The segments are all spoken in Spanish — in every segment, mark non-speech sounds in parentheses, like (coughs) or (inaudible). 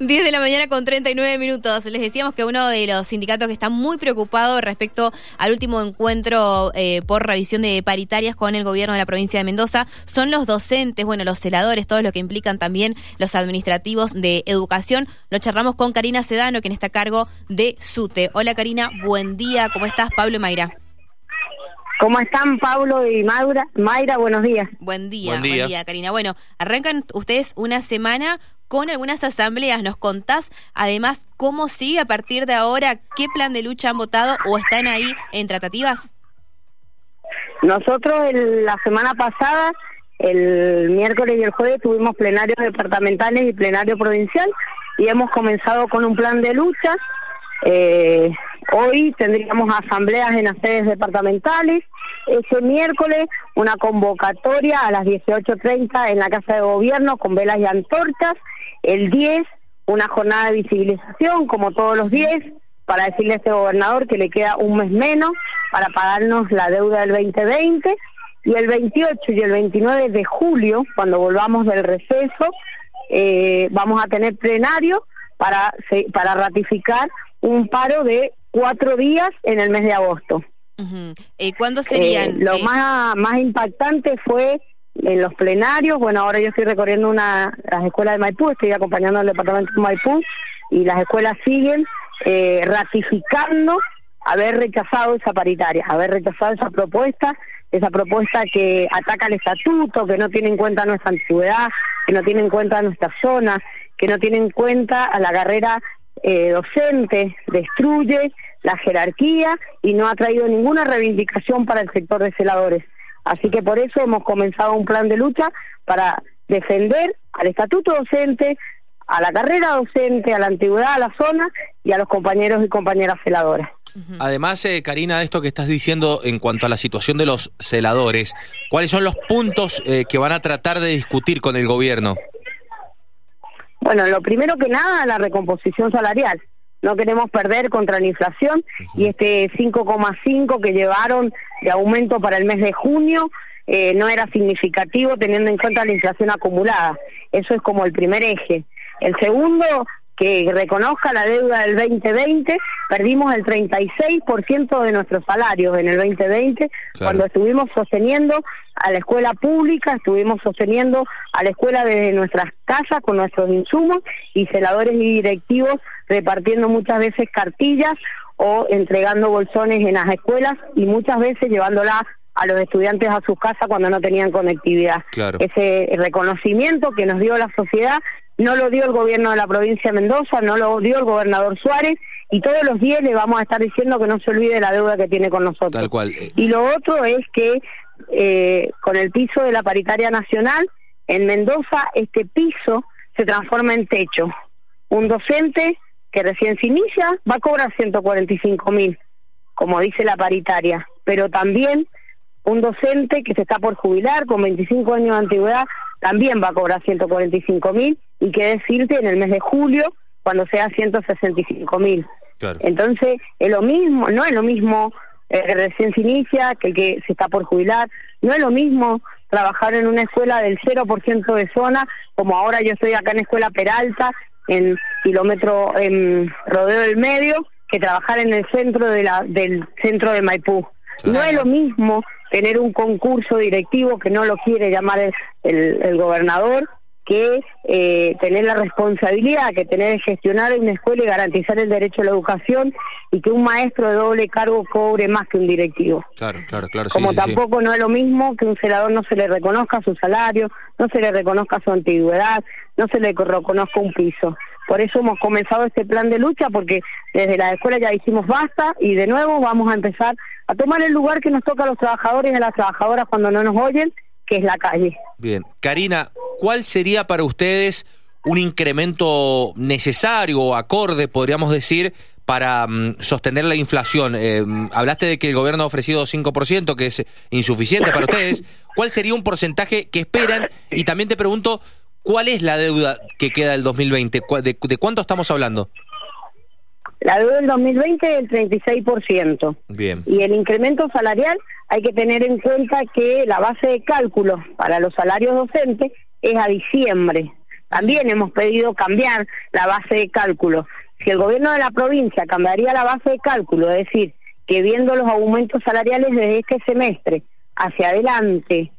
10 de la mañana con 39 minutos. Les decíamos que uno de los sindicatos que está muy preocupado respecto al último encuentro eh, por revisión de paritarias con el gobierno de la provincia de Mendoza son los docentes, bueno, los celadores, todo lo que implican también los administrativos de educación. Lo charlamos con Karina Sedano, quien está a cargo de SUTE. Hola Karina, buen día, ¿cómo estás? Pablo Mayra. ¿Cómo están Pablo y Mayra? Mayra, buenos días. Buen día, buen día, Karina. Bueno, arrancan ustedes una semana con algunas asambleas. ¿Nos contás además cómo sigue a partir de ahora? ¿Qué plan de lucha han votado o están ahí en tratativas? Nosotros la semana pasada, el miércoles y el jueves, tuvimos plenarios departamentales y plenario provincial y hemos comenzado con un plan de lucha. Eh, Hoy tendríamos asambleas en las sedes departamentales. Ese miércoles una convocatoria a las 18.30 en la Casa de Gobierno con velas y antorchas. El 10 una jornada de visibilización como todos los 10 para decirle a este gobernador que le queda un mes menos para pagarnos la deuda del 2020 y el 28 y el 29 de julio, cuando volvamos del receso, eh, vamos a tener plenario para, para ratificar un paro de cuatro días en el mes de agosto. ¿Y cuándo serían? Eh, lo eh, más, más impactante fue en los plenarios. Bueno, ahora yo estoy recorriendo una las escuelas de Maipú, estoy acompañando al departamento de Maipú y las escuelas siguen eh, ratificando haber rechazado esa paritaria, haber rechazado esa propuesta, esa propuesta que ataca el estatuto, que no tiene en cuenta nuestra antigüedad, que no tiene en cuenta nuestra zona, que no tiene en cuenta a la carrera eh, docente, destruye la jerarquía y no ha traído ninguna reivindicación para el sector de celadores. Así que por eso hemos comenzado un plan de lucha para defender al estatuto docente, a la carrera docente, a la antigüedad, a la zona y a los compañeros y compañeras celadoras. Además, eh, Karina, esto que estás diciendo en cuanto a la situación de los celadores, ¿cuáles son los puntos eh, que van a tratar de discutir con el gobierno? Bueno, lo primero que nada, la recomposición salarial. No queremos perder contra la inflación y este 5,5 que llevaron de aumento para el mes de junio eh, no era significativo teniendo en cuenta la inflación acumulada. Eso es como el primer eje. El segundo que reconozca la deuda del 2020, perdimos el 36% de nuestros salarios en el 2020, cuando estuvimos sosteniendo a la escuela pública, estuvimos sosteniendo a la escuela desde nuestras casas con nuestros insumos y celadores y directivos repartiendo muchas veces cartillas o entregando bolsones en las escuelas y muchas veces llevándolas a los estudiantes a sus casas cuando no tenían conectividad. Ese reconocimiento que nos dio la sociedad no lo dio el gobierno de la provincia de Mendoza, no lo dio el gobernador Suárez, y todos los días le vamos a estar diciendo que no se olvide la deuda que tiene con nosotros. Tal cual. Y lo otro es que eh, con el piso de la paritaria nacional, en Mendoza este piso se transforma en techo. Un docente que recién se inicia va a cobrar 145 mil, como dice la paritaria, pero también un docente que se está por jubilar con 25 años de antigüedad también va a cobrar 145 mil y qué decirte en el mes de julio cuando sea 165 mil. Entonces, es lo mismo, no es lo mismo el que recién se inicia que el que se está por jubilar, no es lo mismo trabajar en una escuela del 0% de zona, como ahora yo estoy acá en Escuela Peralta, en kilómetro, en Rodeo del Medio, que trabajar en el centro de la, del centro de Maipú. No es lo mismo tener un concurso directivo que no lo quiere llamar el gobernador que eh, tener la responsabilidad, que tener que gestionar una escuela y garantizar el derecho a la educación y que un maestro de doble cargo cobre más que un directivo. Claro, claro, claro. Como tampoco no es lo mismo que un celador no se le reconozca su salario, no se le reconozca su antigüedad, no se le reconozca un piso. Por eso hemos comenzado este plan de lucha, porque desde la escuela ya hicimos basta y de nuevo vamos a empezar a tomar el lugar que nos toca a los trabajadores y a las trabajadoras cuando no nos oyen, que es la calle. Bien, Karina, ¿cuál sería para ustedes un incremento necesario o acorde, podríamos decir, para mm, sostener la inflación? Eh, hablaste de que el gobierno ha ofrecido 5%, que es insuficiente para ustedes. (laughs) ¿Cuál sería un porcentaje que esperan? Y también te pregunto, ¿cuál es la deuda que queda del 2020? ¿De, de cuánto estamos hablando? La deuda del 2020 es el 36%. Bien. Y el incremento salarial hay que tener en cuenta que la base de cálculo para los salarios docentes es a diciembre. También hemos pedido cambiar la base de cálculo. Si el gobierno de la provincia cambiaría la base de cálculo, es decir, que viendo los aumentos salariales desde este semestre hacia adelante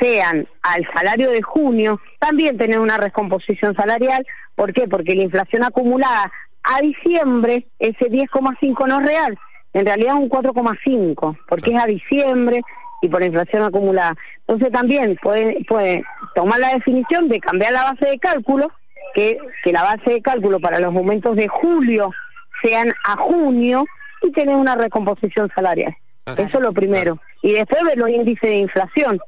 sean al salario de junio, también tener una recomposición salarial. ¿Por qué? Porque la inflación acumulada a diciembre, ese 10,5 no es real, en realidad es un 4,5, porque es a diciembre y por inflación acumulada. Entonces también puede, puede tomar la definición de cambiar la base de cálculo, que, que la base de cálculo para los aumentos de julio sean a junio y tener una recomposición salarial. Eso es lo primero. Y después ver los índices de inflación.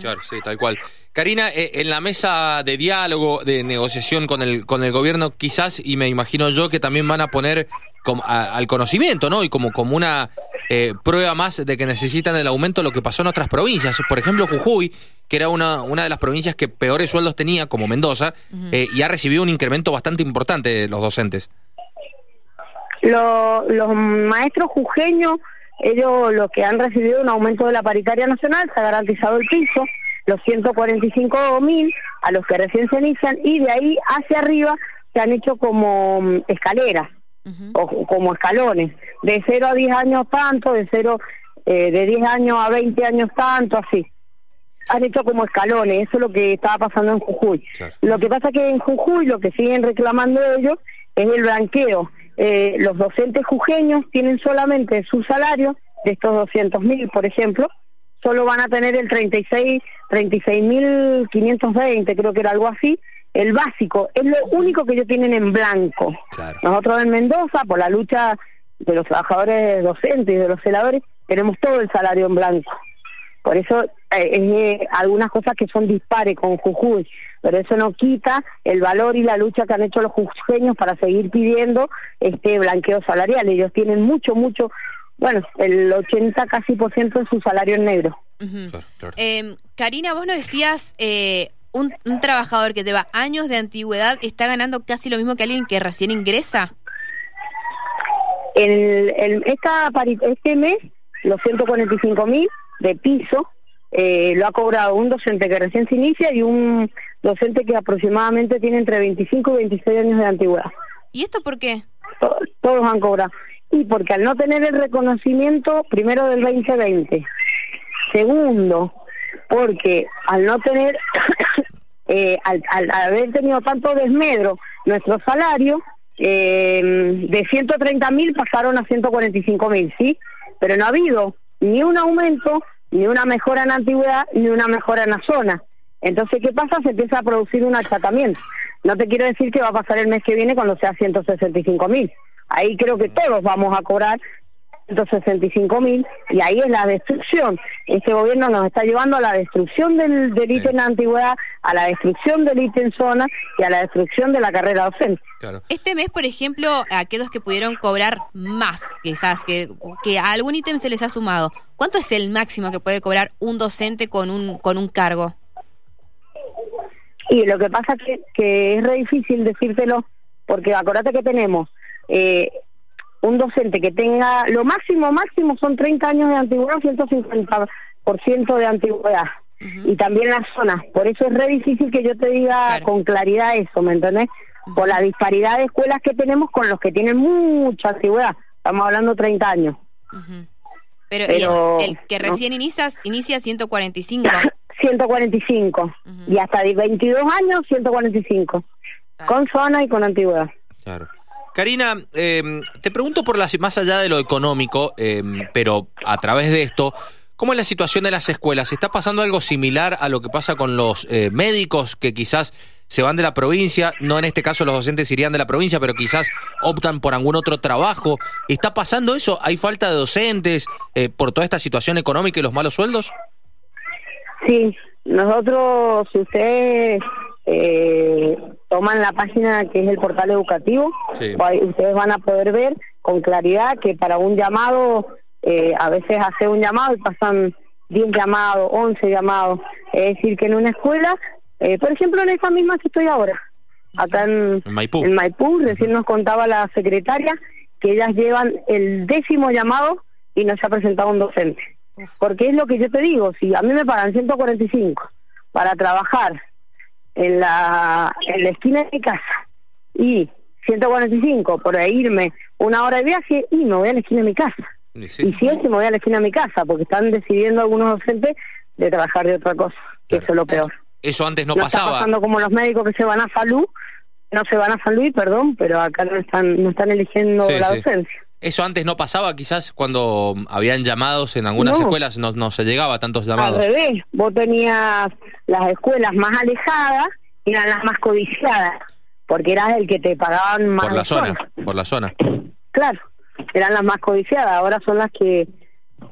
Claro, sí, tal cual. Karina, eh, en la mesa de diálogo, de negociación con el, con el gobierno, quizás, y me imagino yo que también van a poner como, al conocimiento, ¿no? Y como, como una eh, prueba más de que necesitan el aumento lo que pasó en otras provincias. Por ejemplo, Jujuy, que era una, una de las provincias que peores sueldos tenía, como Mendoza, eh, y ha recibido un incremento bastante importante de los docentes. los maestros jujeños ellos lo que han recibido un aumento de la paritaria nacional, se ha garantizado el piso, los 145 mil a los que recién se inician y de ahí hacia arriba se han hecho como mm, escaleras o como escalones, de 0 a 10 años tanto, de 0 eh, de 10 años a 20 años tanto, así. Han hecho como escalones, eso es lo que estaba pasando en Jujuy. Lo que pasa que en Jujuy lo que siguen reclamando ellos es el blanqueo eh, los docentes jujeños tienen solamente su salario, de estos 200 mil, por ejemplo, solo van a tener el 36, 36 mil 520, creo que era algo así, el básico, es lo único que ellos tienen en blanco. Nosotros en Mendoza, por la lucha de los trabajadores docentes y de los celadores, tenemos todo el salario en blanco. Por eso eh, es algunas cosas que son dispares con Jujuy, pero eso no quita el valor y la lucha que han hecho los jujeños para seguir pidiendo este blanqueo salarial. Ellos tienen mucho, mucho, bueno, el 80 casi por ciento de su salario en negro. Em, Karina, vos nos decías, eh, un, trabajador que lleva años de antigüedad está ganando casi lo mismo que alguien que recién ingresa. El, el, esta, este mes, los 145 mil de piso, eh, lo ha cobrado un docente que recién se inicia y un docente que aproximadamente tiene entre 25 y 26 años de antigüedad. ¿Y esto por qué? todos han cobrado. Y porque al no tener el reconocimiento, primero del 2020, segundo, porque al no tener, (coughs) eh, al, al, haber tenido tanto desmedro nuestro salario, eh, de 130 mil pasaron a 145 mil, ¿sí? Pero no ha habido ni un aumento, ni una mejora en antigüedad, ni una mejora en la zona. Entonces, ¿qué pasa? Se empieza a producir un achatamiento. No te quiero decir que va a pasar el mes que viene cuando sea 165 mil. Ahí creo que todos vamos a cobrar 165 mil y ahí es la destrucción. Este gobierno nos está llevando a la destrucción del, del ítem en antigüedad, a la destrucción del ítem en zona y a la destrucción de la carrera docente. Este mes, por ejemplo, aquellos que pudieron cobrar más, quizás, que, que a algún ítem se les ha sumado, ¿cuánto es el máximo que puede cobrar un docente con un, con un cargo? Y lo que pasa que, que es re difícil decírtelo, porque acordate que tenemos eh, un docente que tenga, lo máximo, máximo son 30 años de antigüedad, 150% de antigüedad. Y también las zonas. Por eso es re difícil que yo te diga con claridad eso, ¿me entendés? Por la disparidad de escuelas que tenemos con los que tienen mucha antigüedad. Estamos hablando 30 años. Pero, el, que recién inicias, inicia 145. 145. (coughs) Y hasta 22 años, 145. Con zona y con antigüedad. Claro. Karina, em, te pregunto por las, más allá de lo económico, em, pero a través de esto, ¿cómo es la situación de las escuelas? ¿Está pasando algo similar a lo que pasa con los eh, médicos que quizás se van de la provincia? No en este caso los docentes irían de la provincia, pero quizás optan por algún otro trabajo. ¿Está pasando eso? ¿Hay falta de docentes eh, por toda esta situación económica y los malos sueldos? Sí, nosotros, si ustedes eh, toman la página que es el portal educativo, ustedes van a poder ver con claridad que para un llamado, eh, a veces hace un llamado y pasan 10 llamados, 11 llamados. Es decir, que en una escuela, eh, por ejemplo, en esa misma que estoy ahora, acá en, Maipú, en Maipú recién nos contaba la secretaria que ellas llevan el décimo llamado y no se ha presentado un docente. Porque es lo que yo te digo, si a mí me pagan 145 para trabajar en la, en la esquina de mi casa y 145 por irme una hora de viaje y me voy a la esquina de mi casa. Y, si es, me voy a la esquina de mi casa, porque están decidiendo algunos docentes de trabajar de otra cosa, que eso es lo peor. Eso antes no, pasaba. Está pasando como los médicos que se van a salud, no se van a San Luis, perdón, pero acá no están, no están eligiendo la docencia. Eso antes no pasaba, quizás cuando habían llamados en algunas escuelas no, no se llegaba a tantos llamados. Al revés, vos tenías las escuelas más alejadas eran las más codiciadas, porque eras el que te pagaban más. Por la zona, por la zona. Claro, eran las más codiciadas, ahora son las que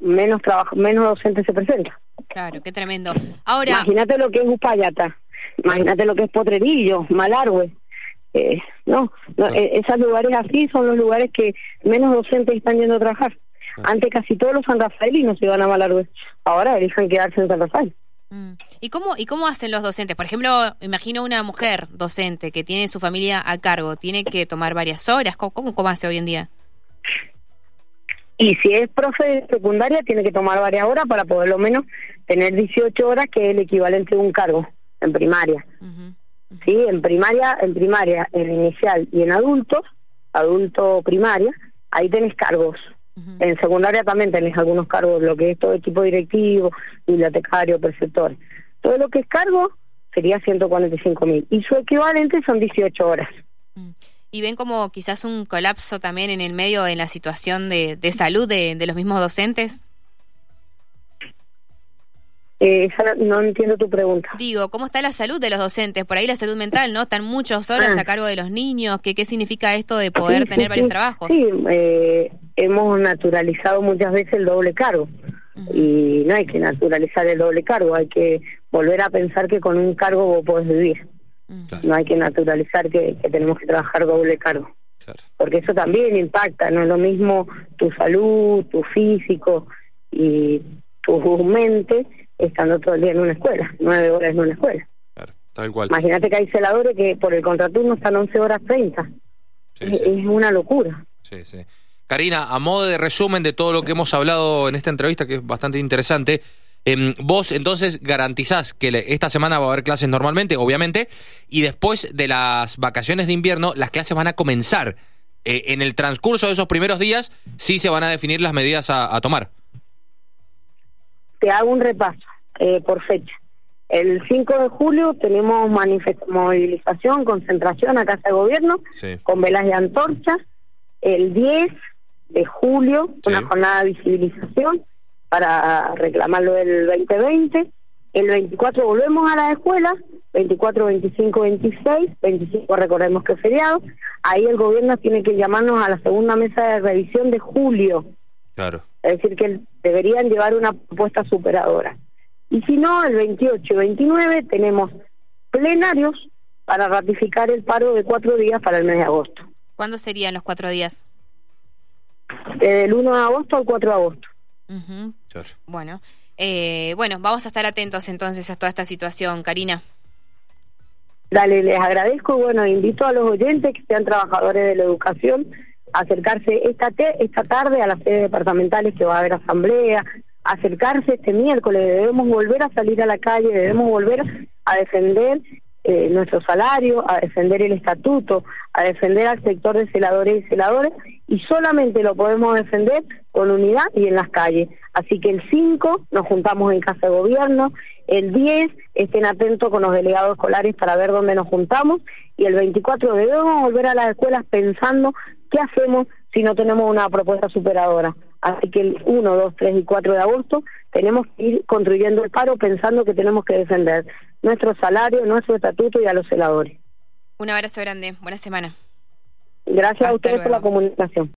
menos trabajo, menos docentes se presentan. Claro, qué tremendo. Ahora, imagínate lo que es Upayata, imagínate lo que es Potrerillo, Malargüe. Eh, no, eh, esos lugares así son los lugares que menos docentes están yendo a trabajar. Antes casi todos los San Rafaelinos se iban a Malargüe, ahora eligen quedarse en San Rafael. Mm. ¿Y cómo, ¿Y cómo hacen los docentes? Por ejemplo, imagino una mujer docente que tiene su familia a cargo, ¿tiene que tomar varias horas? ¿Cómo, cómo hace hoy en día? Y si es profe de secundaria, tiene que tomar varias horas para poder lo menos tener 18 horas, que es el equivalente de un cargo en primaria. Sí, en primaria, en primaria, en inicial y en adultos, adulto primaria, ahí tenés cargos. En secundaria también tenés algunos cargos, lo que es todo equipo directivo, bibliotecario, preceptor. Todo lo que es cargo sería 145 mil y su equivalente son 18 horas. Mm. ¿Y ven como quizás un colapso también en el medio en la situación de, de salud de, de los mismos docentes? Eh, no entiendo tu pregunta. Digo, ¿cómo está la salud de los docentes? Por ahí la salud mental, ¿no? Están muchas horas ah. a cargo de los niños. ¿Qué, qué significa esto de poder tener varios trabajos? Sí, eh, hemos naturalizado muchas veces el doble cargo. Y no hay que naturalizar el doble cargo, hay que volver a pensar que con un cargo vos podés vivir. No hay que naturalizar que, tenemos que trabajar doble cargo. Porque eso también impacta, no es lo mismo tu salud, tu físico y tu mente estando todo el día en una escuela, nueve horas en una escuela. Claro, tal cual. Imagínate que hay celadores que por el contraturno están 11 horas 30. es, una locura. Sí, sí. Karina, a modo de resumen de todo lo que hemos hablado en esta entrevista, que es bastante interesante, em, vos entonces garantizás que esta semana va a haber clases normalmente, obviamente, y después de las vacaciones de invierno, las clases van a comenzar. Eh, en el transcurso de esos primeros días, sí se van a definir las medidas a tomar te hago un repaso eh, por fecha. El 5 de julio tenemos movilización, concentración a Casa de Gobierno con velas de antorcha. El 10 de julio, una jornada de visibilización para reclamar lo del 2020. El 24 volvemos a la escuela, 24, 25, 26, 25 recordemos que es feriado. Ahí el gobierno tiene que llamarnos a la segunda mesa de revisión de julio. Claro. Es decir, que deberían llevar una propuesta superadora. Y si no, el 28 y 29 tenemos plenarios para ratificar el paro de cuatro días para el mes de agosto. ¿Cuándo serían los cuatro días? Del 1 de agosto al 4 de agosto. Bueno, eh, bueno, vamos a estar atentos entonces a toda esta situación, Karina. Dale, les agradezco y bueno, invito a los oyentes que sean trabajadores de la educación acercarse esta, esta tarde a las sedes departamentales que va a haber asamblea, acercarse este miércoles, debemos volver a salir a la calle, debemos volver a defender eh, nuestro salario, a defender el estatuto, a defender al sector de celadores y celadores, y solamente lo podemos defender con unidad y en las calles. Así que el 5 nos juntamos en Casa de Gobierno, el 10 estén atentos con los delegados escolares para ver dónde nos juntamos, y el 24 debemos volver a las escuelas pensando qué hacemos si no tenemos una propuesta superadora. Así que el 1, 2, 3 y 4 de agosto tenemos que ir construyendo el paro pensando que tenemos que defender nuestro salario, nuestro estatuto y a los celadores. Un abrazo grande, buena semana. Gracias a ustedes por la comunicación.